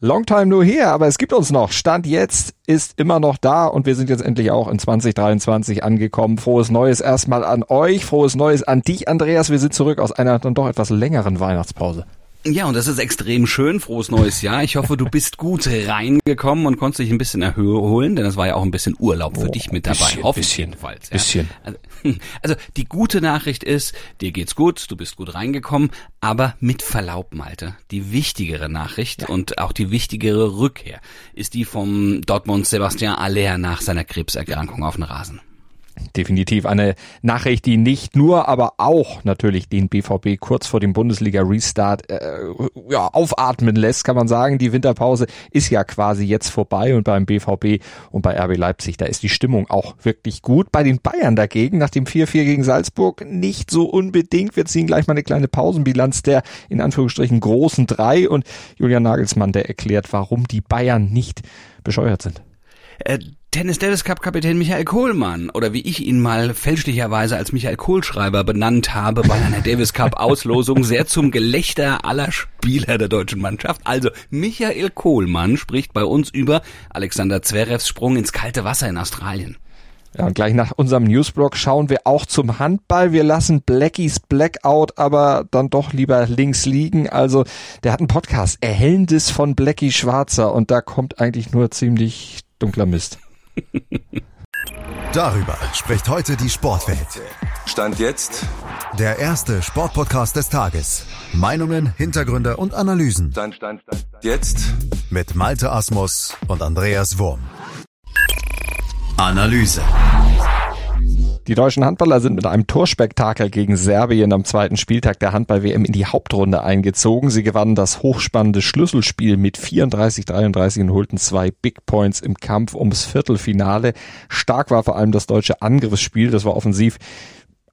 Long time no here, aber es gibt uns noch. Stand jetzt ist immer noch da und wir sind jetzt endlich auch in 2023 angekommen. Frohes Neues erstmal an euch, frohes Neues an dich, Andreas. Wir sind zurück aus einer dann doch etwas längeren Weihnachtspause. Ja, und das ist extrem schön. Frohes neues Jahr. Ich hoffe, du bist gut reingekommen und konntest dich ein bisschen erholen, denn das war ja auch ein bisschen Urlaub für oh, dich mit dabei. Bisschen, hoffe ich jedenfalls. Ja. Bisschen. Also, also, die gute Nachricht ist, dir geht's gut, du bist gut reingekommen, aber mit Verlaub, Malte. Die wichtigere Nachricht ja. und auch die wichtigere Rückkehr ist die vom Dortmund Sebastian Aller nach seiner Krebserkrankung auf den Rasen. Definitiv eine Nachricht, die nicht nur, aber auch natürlich den BVB kurz vor dem Bundesliga-Restart äh, ja, aufatmen lässt, kann man sagen. Die Winterpause ist ja quasi jetzt vorbei und beim BVB und bei RB Leipzig, da ist die Stimmung auch wirklich gut. Bei den Bayern dagegen, nach dem 4-4 gegen Salzburg, nicht so unbedingt. Wir ziehen gleich mal eine kleine Pausenbilanz der in Anführungsstrichen großen drei und Julian Nagelsmann, der erklärt, warum die Bayern nicht bescheuert sind. Tennis Davis Cup Kapitän Michael Kohlmann oder wie ich ihn mal fälschlicherweise als Michael Kohlschreiber benannt habe bei einer Davis Cup Auslosung sehr zum Gelächter aller Spieler der deutschen Mannschaft. Also Michael Kohlmann spricht bei uns über Alexander Zverevs Sprung ins kalte Wasser in Australien. Ja, und gleich nach unserem Newsblog schauen wir auch zum Handball. Wir lassen Blackies Blackout aber dann doch lieber links liegen. Also, der hat einen Podcast, Erhellendes von Blackie Schwarzer und da kommt eigentlich nur ziemlich dunkler Mist. Darüber spricht heute die Sportwelt. Stand jetzt der erste Sportpodcast des Tages. Meinungen, Hintergründe und Analysen. Stand, stand, stand, Jetzt mit Malte Asmus und Andreas Wurm. Analyse. Die deutschen Handballer sind mit einem Torspektakel gegen Serbien am zweiten Spieltag der Handball-WM in die Hauptrunde eingezogen. Sie gewannen das hochspannende Schlüsselspiel mit 34-33 und holten zwei Big Points im Kampf ums Viertelfinale. Stark war vor allem das deutsche Angriffsspiel. Das war offensiv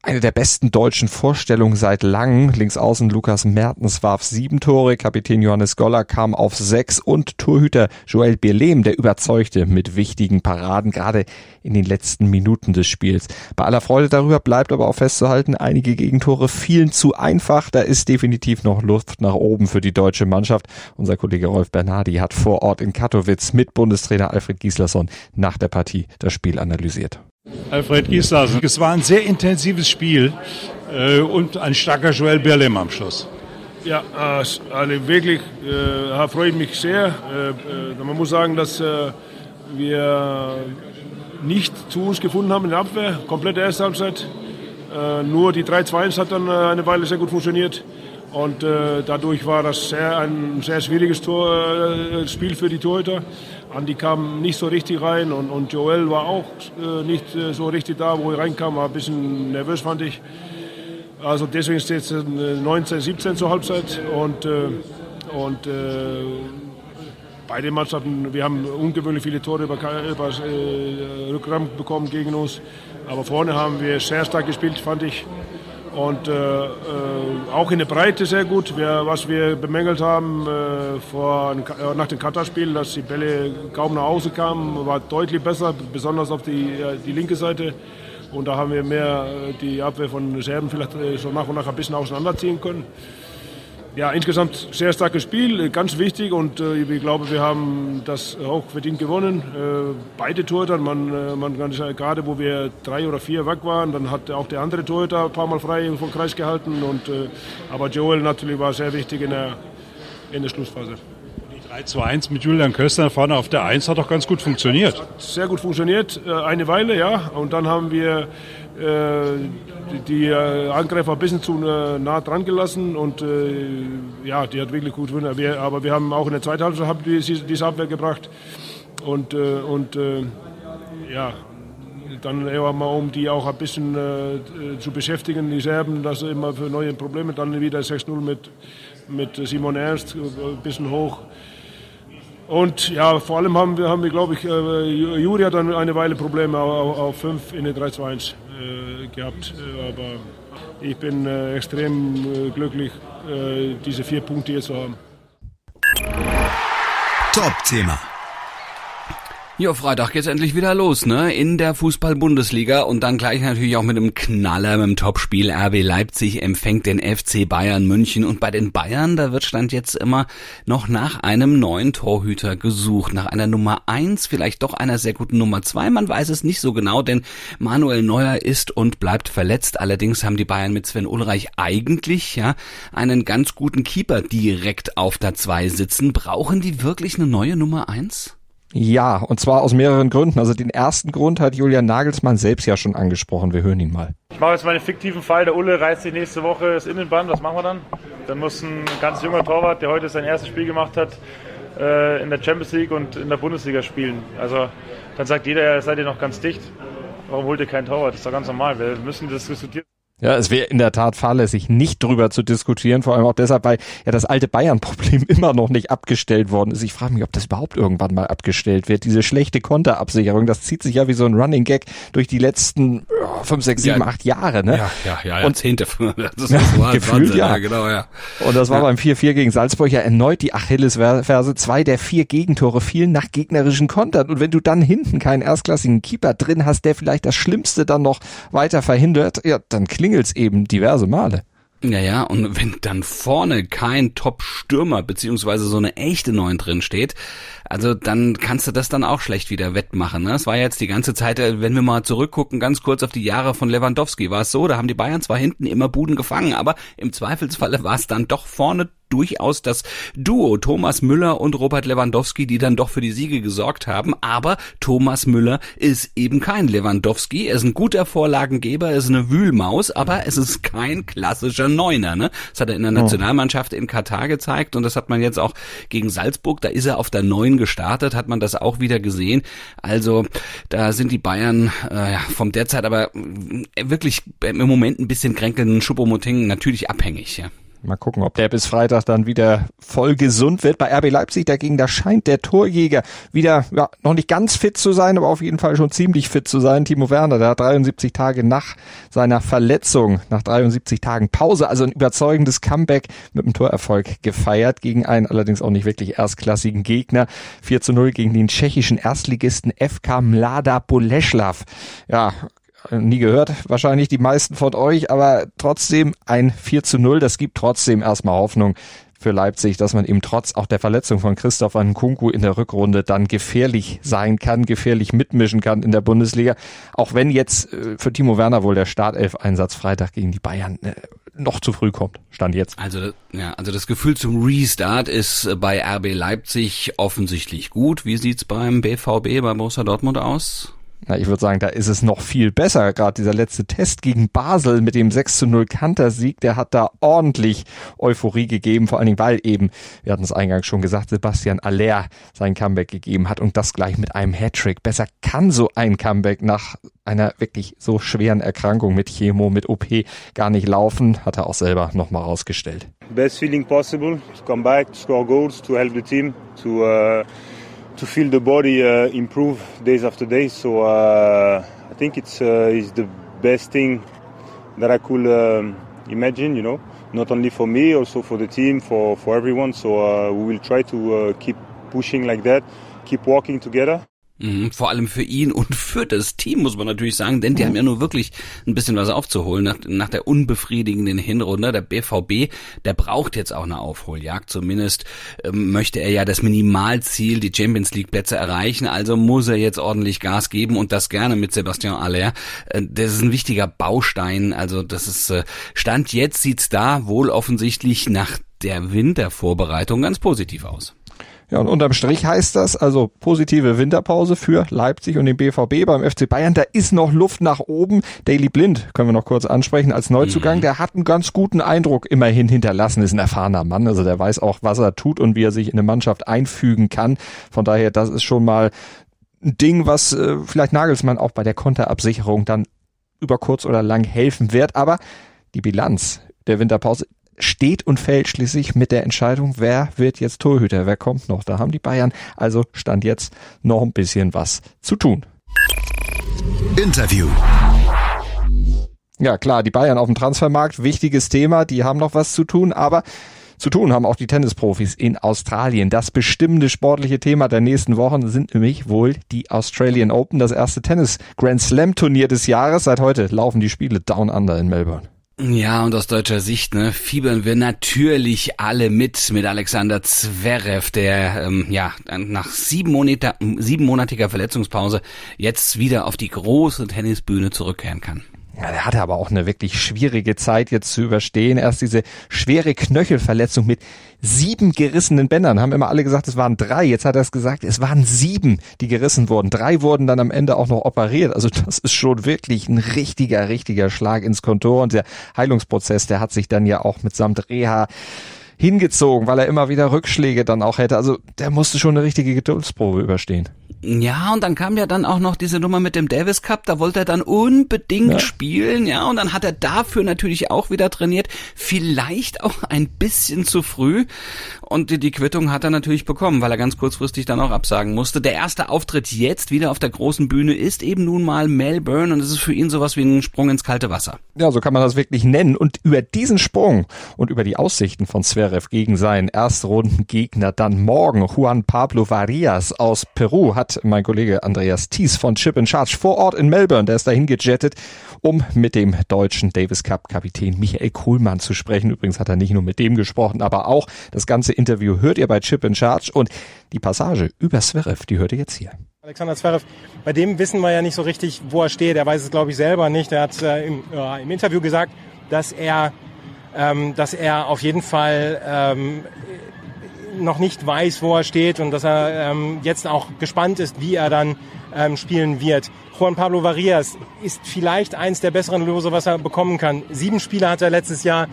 eine der besten deutschen Vorstellungen seit langem. Links außen Lukas Mertens warf sieben Tore, Kapitän Johannes Goller kam auf sechs und Torhüter Joel Birlem, der überzeugte mit wichtigen Paraden, gerade in den letzten Minuten des Spiels. Bei aller Freude darüber bleibt aber auch festzuhalten, einige Gegentore fielen zu einfach. Da ist definitiv noch Luft nach oben für die deutsche Mannschaft. Unser Kollege Rolf Bernardi hat vor Ort in Katowice mit Bundestrainer Alfred Gislason nach der Partie das Spiel analysiert. Alfred Gislason. Es war ein sehr intensives Spiel äh, und ein starker Joel Berlem am Schluss. Ja, äh, also wirklich äh, freut mich sehr. Äh, äh, man muss sagen, dass äh, wir nicht zu uns gefunden haben in der Abwehr, komplette erste Halbzeit. Äh, nur die 3-2-1 hat dann eine Weile sehr gut funktioniert. Und äh, dadurch war das sehr, ein sehr schwieriges Tor, äh, Spiel für die Torhüter. Andi kam nicht so richtig rein und, und Joel war auch äh, nicht äh, so richtig da, wo er reinkam, war ein bisschen nervös, fand ich. Also deswegen steht es 19, 17 zur Halbzeit und, äh, und äh, beide Mannschaften, wir haben ungewöhnlich viele Tore über, über äh, Rückraum bekommen gegen uns, aber vorne haben wir sehr stark gespielt, fand ich und äh, äh, auch in der Breite sehr gut. Wir, was wir bemängelt haben äh, vor, nach dem Katar-Spiel, dass die Bälle kaum nach Hause kamen, war deutlich besser, besonders auf die, äh, die linke Seite. Und da haben wir mehr äh, die Abwehr von Serben vielleicht so nach und nach ein bisschen auseinanderziehen können ja, insgesamt sehr starkes Spiel, ganz wichtig und äh, ich glaube, wir haben das auch verdient gewonnen. Äh, beide Torhüter, man, äh, man kann sagen, gerade wo wir drei oder vier weg waren, dann hat auch der andere Torhüter ein paar Mal frei vom Kreis gehalten. Und, äh, aber Joel natürlich war sehr wichtig in der, in der Schlussphase. 3-2-1 mit Julian Köstner vorne auf der 1 hat doch ganz gut funktioniert. Sehr gut funktioniert, äh, eine Weile, ja. Und dann haben wir äh, die äh, Angreifer ein bisschen zu nah dran gelassen und ja, die hat wirklich gut gewonnen. Aber wir haben auch in der zweiten Halbzeit diese Abwehr gebracht und, und ja, dann eher mal um die auch ein bisschen zu beschäftigen, die Serben, dass immer für neue Probleme, dann wieder 6-0 mit, mit Simon Ernst, ein bisschen hoch. Und ja, vor allem haben wir, haben wir glaube ich, äh, Juri hat dann eine Weile Probleme auf 5 in der 3-2-1 äh, gehabt. Äh, aber ich bin extrem glücklich, diese vier Punkte hier zu haben. Top-Thema. Ja, Freitag geht's endlich wieder los, ne? In der Fußball-Bundesliga und dann gleich natürlich auch mit einem Knaller, mit dem Topspiel. RB Leipzig empfängt den FC Bayern München und bei den Bayern, da wird Stand jetzt immer noch nach einem neuen Torhüter gesucht, nach einer Nummer eins, vielleicht doch einer sehr guten Nummer zwei. Man weiß es nicht so genau, denn Manuel Neuer ist und bleibt verletzt. Allerdings haben die Bayern mit Sven Ulreich eigentlich, ja, einen ganz guten Keeper direkt auf der zwei sitzen. Brauchen die wirklich eine neue Nummer eins? Ja, und zwar aus mehreren Gründen. Also den ersten Grund hat Julian Nagelsmann selbst ja schon angesprochen. Wir hören ihn mal. Ich mache jetzt mal einen fiktiven Fall. Der Ulle reißt sich nächste Woche das Innenband. Was machen wir dann? Dann muss ein ganz junger Torwart, der heute sein erstes Spiel gemacht hat, äh, in der Champions League und in der Bundesliga spielen. Also dann sagt jeder, seid ihr noch ganz dicht. Warum holt ihr keinen Torwart? Das ist doch ganz normal. Wir müssen das diskutieren. Ja, es wäre in der Tat fahrlässig, nicht drüber zu diskutieren, vor allem auch deshalb, weil ja das alte Bayern-Problem immer noch nicht abgestellt worden ist. Ich frage mich, ob das überhaupt irgendwann mal abgestellt wird. Diese schlechte Konterabsicherung, das zieht sich ja wie so ein Running Gag durch die letzten oh, fünf, sechs, sieben, ja, acht Jahre, ne? Ja, ja, ja, Jahrzehnte. Das ja, so gefühlt, Wahnsinn, ja. ja. Genau, ja. Und das war ja. beim 4-4 gegen Salzburg ja erneut die Achillesferse. Zwei der vier Gegentore fielen nach gegnerischen Kontern. Und wenn du dann hinten keinen erstklassigen Keeper drin hast, der vielleicht das Schlimmste dann noch weiter verhindert, ja, dann klingelt's eben diverse Male. Ja, ja, und wenn dann vorne kein Top-Stürmer beziehungsweise so eine echte Neun drin steht, also dann kannst du das dann auch schlecht wieder wettmachen. Ne? Es war jetzt die ganze Zeit, äh, wenn wir mal zurückgucken, ganz kurz auf die Jahre von Lewandowski, war es so, da haben die Bayern zwar hinten immer Buden gefangen, aber im Zweifelsfalle war es dann doch vorne durchaus das Duo Thomas Müller und Robert Lewandowski, die dann doch für die Siege gesorgt haben. Aber Thomas Müller ist eben kein Lewandowski. Er ist ein guter Vorlagengeber, er ist eine Wühlmaus, aber es ist kein klassischer Neuner. Ne? Das hat er in der oh. Nationalmannschaft in Katar gezeigt und das hat man jetzt auch gegen Salzburg. Da ist er auf der Neun gestartet, hat man das auch wieder gesehen. Also da sind die Bayern äh, vom derzeit aber wirklich im Moment ein bisschen kränkelnden Schuppomoting natürlich abhängig. Ja. Mal gucken, ob der bis Freitag dann wieder voll gesund wird. Bei RB Leipzig dagegen, da scheint der Torjäger wieder ja, noch nicht ganz fit zu sein, aber auf jeden Fall schon ziemlich fit zu sein. Timo Werner, der hat 73 Tage nach seiner Verletzung, nach 73 Tagen Pause, also ein überzeugendes Comeback mit einem Torerfolg gefeiert gegen einen allerdings auch nicht wirklich erstklassigen Gegner. 4 zu 0 gegen den tschechischen Erstligisten FK Mlada Boleslav. Ja, nie gehört, wahrscheinlich die meisten von euch, aber trotzdem ein 4 zu 0, das gibt trotzdem erstmal Hoffnung für Leipzig, dass man eben trotz auch der Verletzung von Christoph Nkunku in der Rückrunde dann gefährlich sein kann, gefährlich mitmischen kann in der Bundesliga. Auch wenn jetzt äh, für Timo Werner wohl der Startelf-Einsatz Freitag gegen die Bayern äh, noch zu früh kommt. Stand jetzt. Also, ja, also das Gefühl zum Restart ist bei RB Leipzig offensichtlich gut. Wie sieht's beim BVB, bei Borussia Dortmund aus? Na, ich würde sagen, da ist es noch viel besser. Gerade dieser letzte Test gegen Basel mit dem 6 zu 0 Kantersieg, der hat da ordentlich Euphorie gegeben, vor allen Dingen, weil eben, wir hatten es eingangs schon gesagt, Sebastian Aller sein Comeback gegeben hat und das gleich mit einem Hattrick. Besser kann so ein Comeback nach einer wirklich so schweren Erkrankung mit Chemo, mit OP gar nicht laufen, hat er auch selber nochmal rausgestellt. Best feeling possible, to come back, to score goals, to help the team, to uh to feel the body uh, improve days after days. So uh, I think it's uh, the best thing that I could um, imagine. You know, not only for me, also for the team, for for everyone. So uh, we will try to uh, keep pushing like that, keep working together. Mhm, vor allem für ihn und für das Team, muss man natürlich sagen, denn die mhm. haben ja nur wirklich ein bisschen was aufzuholen nach, nach der unbefriedigenden Hinrunde. Der BVB, der braucht jetzt auch eine Aufholjagd. Zumindest ähm, möchte er ja das Minimalziel, die Champions League Plätze erreichen. Also muss er jetzt ordentlich Gas geben und das gerne mit Sebastian Aller. Äh, das ist ein wichtiger Baustein. Also das ist, äh, Stand jetzt sieht's da wohl offensichtlich nach der Wintervorbereitung ganz positiv aus. Ja, und unterm Strich heißt das also positive Winterpause für Leipzig und den BVB beim FC Bayern. Da ist noch Luft nach oben. Daily Blind können wir noch kurz ansprechen als Neuzugang. Mhm. Der hat einen ganz guten Eindruck immerhin hinterlassen, ist ein erfahrener Mann. Also der weiß auch, was er tut und wie er sich in eine Mannschaft einfügen kann. Von daher, das ist schon mal ein Ding, was äh, vielleicht Nagelsmann auch bei der Konterabsicherung dann über kurz oder lang helfen wird. Aber die Bilanz der Winterpause steht und fällt schließlich mit der Entscheidung, wer wird jetzt Torhüter, wer kommt noch. Da haben die Bayern also stand jetzt noch ein bisschen was zu tun. Interview. Ja klar, die Bayern auf dem Transfermarkt, wichtiges Thema, die haben noch was zu tun, aber Zu tun haben auch die Tennisprofis in Australien. Das bestimmende sportliche Thema der nächsten Wochen sind nämlich wohl die Australian Open, das erste Tennis Grand Slam Turnier des Jahres. Seit heute laufen die Spiele Down Under in Melbourne. Ja, und aus deutscher Sicht ne, fiebern wir natürlich alle mit mit Alexander Zverev, der ähm, ja nach sieben Monata, siebenmonatiger Verletzungspause jetzt wieder auf die große Tennisbühne zurückkehren kann. Ja, der hatte aber auch eine wirklich schwierige Zeit jetzt zu überstehen. Erst diese schwere Knöchelverletzung mit sieben gerissenen Bändern. Haben immer alle gesagt, es waren drei. Jetzt hat er es gesagt, es waren sieben, die gerissen wurden. Drei wurden dann am Ende auch noch operiert. Also das ist schon wirklich ein richtiger, richtiger Schlag ins Kontor. Und der Heilungsprozess, der hat sich dann ja auch mitsamt Reha hingezogen, weil er immer wieder Rückschläge dann auch hätte. Also der musste schon eine richtige Geduldsprobe überstehen. Ja, und dann kam ja dann auch noch diese Nummer mit dem Davis Cup, da wollte er dann unbedingt ja. spielen, ja, und dann hat er dafür natürlich auch wieder trainiert, vielleicht auch ein bisschen zu früh und die, die Quittung hat er natürlich bekommen, weil er ganz kurzfristig dann auch absagen musste. Der erste Auftritt jetzt wieder auf der großen Bühne ist eben nun mal Melbourne und es ist für ihn sowas wie ein Sprung ins kalte Wasser. Ja, so kann man das wirklich nennen und über diesen Sprung und über die Aussichten von Zverev gegen seinen Erstrundengegner dann morgen Juan Pablo Varias aus Peru hat mein Kollege Andreas Thies von Chip in Charge vor Ort in Melbourne. Der ist dahin gejettet, um mit dem deutschen Davis Cup Kapitän Michael Kohlmann zu sprechen. Übrigens hat er nicht nur mit dem gesprochen, aber auch das ganze Interview hört ihr bei Chip in Charge und die Passage über Zverev, die hört ihr jetzt hier. Alexander Zverev, bei dem wissen wir ja nicht so richtig, wo er steht. Er weiß es, glaube ich, selber nicht. Er hat äh, im, äh, im, Interview gesagt, dass er, ähm, dass er auf jeden Fall ähm, noch nicht weiß, wo er steht und dass er ähm, jetzt auch gespannt ist, wie er dann ähm, spielen wird. Juan Pablo Varias ist vielleicht eins der besseren Lose, was er bekommen kann. Sieben Spiele hat er letztes Jahr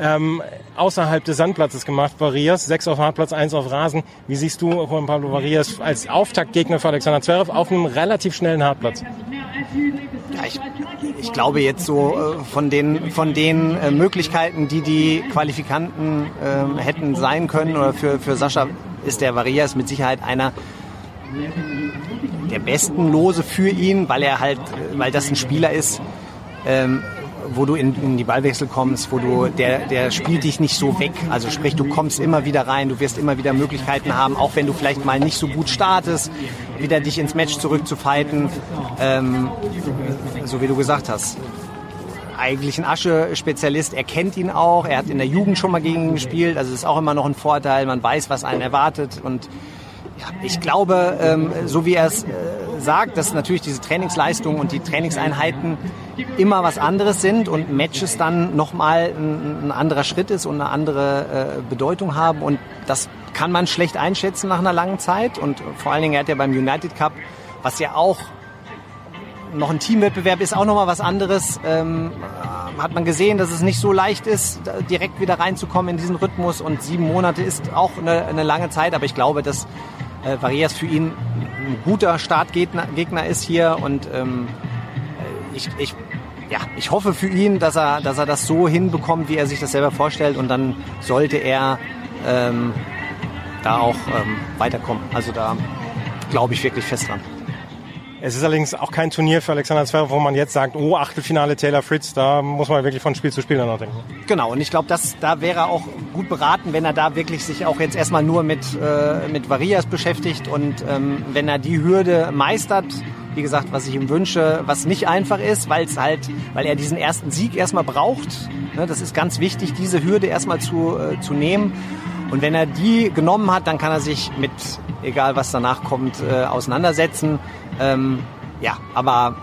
ähm, außerhalb des Sandplatzes gemacht, Varias. Sechs auf Hartplatz, eins auf Rasen. Wie siehst du Juan Pablo Varias als Auftaktgegner für Alexander Zverev auf einem relativ schnellen Hartplatz? Ja, ich, ich glaube jetzt so äh, von den, von den äh, Möglichkeiten, die die Qualifikanten äh, hätten sein können oder für, für Sascha ist der Varias mit Sicherheit einer der besten Lose für ihn, weil er halt, weil das ein Spieler ist, ähm, wo du in, in die Ballwechsel kommst, wo du, der, der spielt dich nicht so weg. Also sprich, du kommst immer wieder rein, du wirst immer wieder Möglichkeiten haben, auch wenn du vielleicht mal nicht so gut startest, wieder dich ins Match zurückzufighten, ähm, so wie du gesagt hast eigentlich ein Asche-Spezialist. Er kennt ihn auch. Er hat in der Jugend schon mal gegen ihn gespielt. Also das ist auch immer noch ein Vorteil. Man weiß, was einen erwartet. Und ich glaube, ähm, so wie er es äh, sagt, dass natürlich diese Trainingsleistungen und die Trainingseinheiten immer was anderes sind und Matches dann nochmal ein, ein anderer Schritt ist und eine andere äh, Bedeutung haben. Und das kann man schlecht einschätzen nach einer langen Zeit. Und vor allen Dingen, er hat ja beim United Cup, was ja auch noch ein Teamwettbewerb ist, auch nochmal was anderes. Ähm, hat man gesehen, dass es nicht so leicht ist, direkt wieder reinzukommen in diesen Rhythmus. Und sieben Monate ist auch eine, eine lange Zeit, aber ich glaube, dass äh, Varias für ihn ein guter Startgegner Gegner ist hier und ähm, ich, ich, ja, ich hoffe für ihn, dass er, dass er das so hinbekommt, wie er sich das selber vorstellt und dann sollte er ähm, da auch ähm, weiterkommen. Also da glaube ich wirklich fest dran. Es ist allerdings auch kein Turnier für Alexander Zverev, wo man jetzt sagt, oh, Achtelfinale Taylor Fritz, da muss man wirklich von Spiel zu Spiel danach denken. Genau, und ich glaube, da wäre er auch gut beraten, wenn er da wirklich sich auch jetzt erstmal nur mit, äh, mit Varias beschäftigt und ähm, wenn er die Hürde meistert, wie gesagt, was ich ihm wünsche, was nicht einfach ist, weil es halt, weil er diesen ersten Sieg erstmal braucht. Ne, das ist ganz wichtig, diese Hürde erstmal zu, äh, zu nehmen. Und wenn er die genommen hat, dann kann er sich mit, egal was danach kommt, äh, auseinandersetzen. Ähm, ja, aber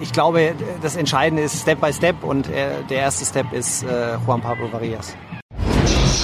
ich glaube, das Entscheidende ist Step by Step und äh, der erste Step ist äh, Juan Pablo Varias.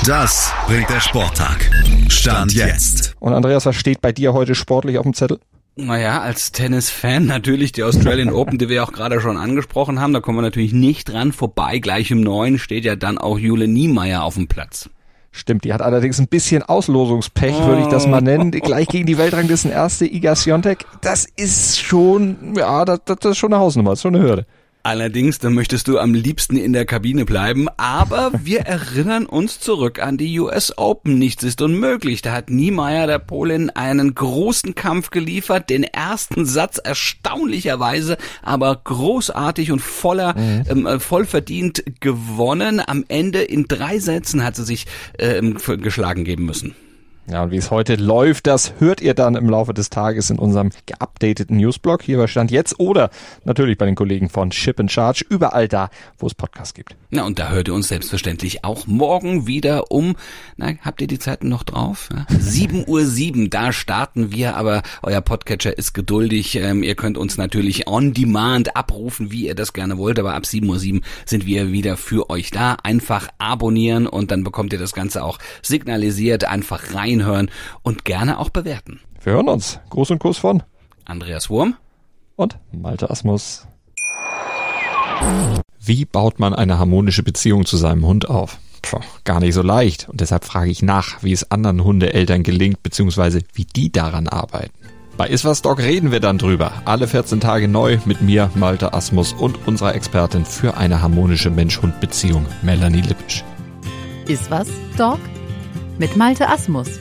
Das bringt der Sporttag. Stand jetzt. Und Andreas, was steht bei dir heute sportlich auf dem Zettel? Naja, als Tennisfan natürlich die Australian Open, die wir auch gerade schon angesprochen haben. Da kommen wir natürlich nicht dran vorbei. Gleich im Neuen steht ja dann auch Jule Niemeyer auf dem Platz. Stimmt, die hat allerdings ein bisschen Auslosungspech, würde ich das mal nennen. Gleich gegen die Weltranglisten erste Iga Swiatek. Das ist schon, ja, das, das ist schon eine Hausnummer, das ist schon eine Hürde. Allerdings, dann möchtest du am liebsten in der Kabine bleiben, aber wir erinnern uns zurück an die US Open. Nichts ist unmöglich. Da hat Niemeyer der Polin einen großen Kampf geliefert, den ersten Satz erstaunlicherweise, aber großartig und voller, mhm. ähm, äh, voll verdient gewonnen. Am Ende in drei Sätzen hat sie sich ähm, geschlagen geben müssen. Ja, und wie es heute läuft, das hört ihr dann im Laufe des Tages in unserem geupdateten Newsblog hier bei Stand jetzt oder natürlich bei den Kollegen von Ship and Charge, überall da, wo es Podcasts gibt. Na, und da hört ihr uns selbstverständlich auch morgen wieder um, na, habt ihr die Zeiten noch drauf? Ja? 7 Uhr 7, da starten wir, aber euer Podcatcher ist geduldig. Ähm, ihr könnt uns natürlich on demand abrufen, wie ihr das gerne wollt, aber ab 7 Uhr 7 sind wir wieder für euch da. Einfach abonnieren und dann bekommt ihr das Ganze auch signalisiert, einfach rein reinhören und gerne auch bewerten. Wir hören uns. Gruß und Kuss von Andreas Wurm und Malte Asmus. Wie baut man eine harmonische Beziehung zu seinem Hund auf? Puh, gar nicht so leicht. Und deshalb frage ich nach, wie es anderen Hundeeltern gelingt, beziehungsweise wie die daran arbeiten. Bei Iswas Dog reden wir dann drüber. Alle 14 Tage neu mit mir, Malte Asmus und unserer Expertin für eine harmonische Mensch-Hund-Beziehung, Melanie Lippisch. Iswas Dog? Mit Malte Asmus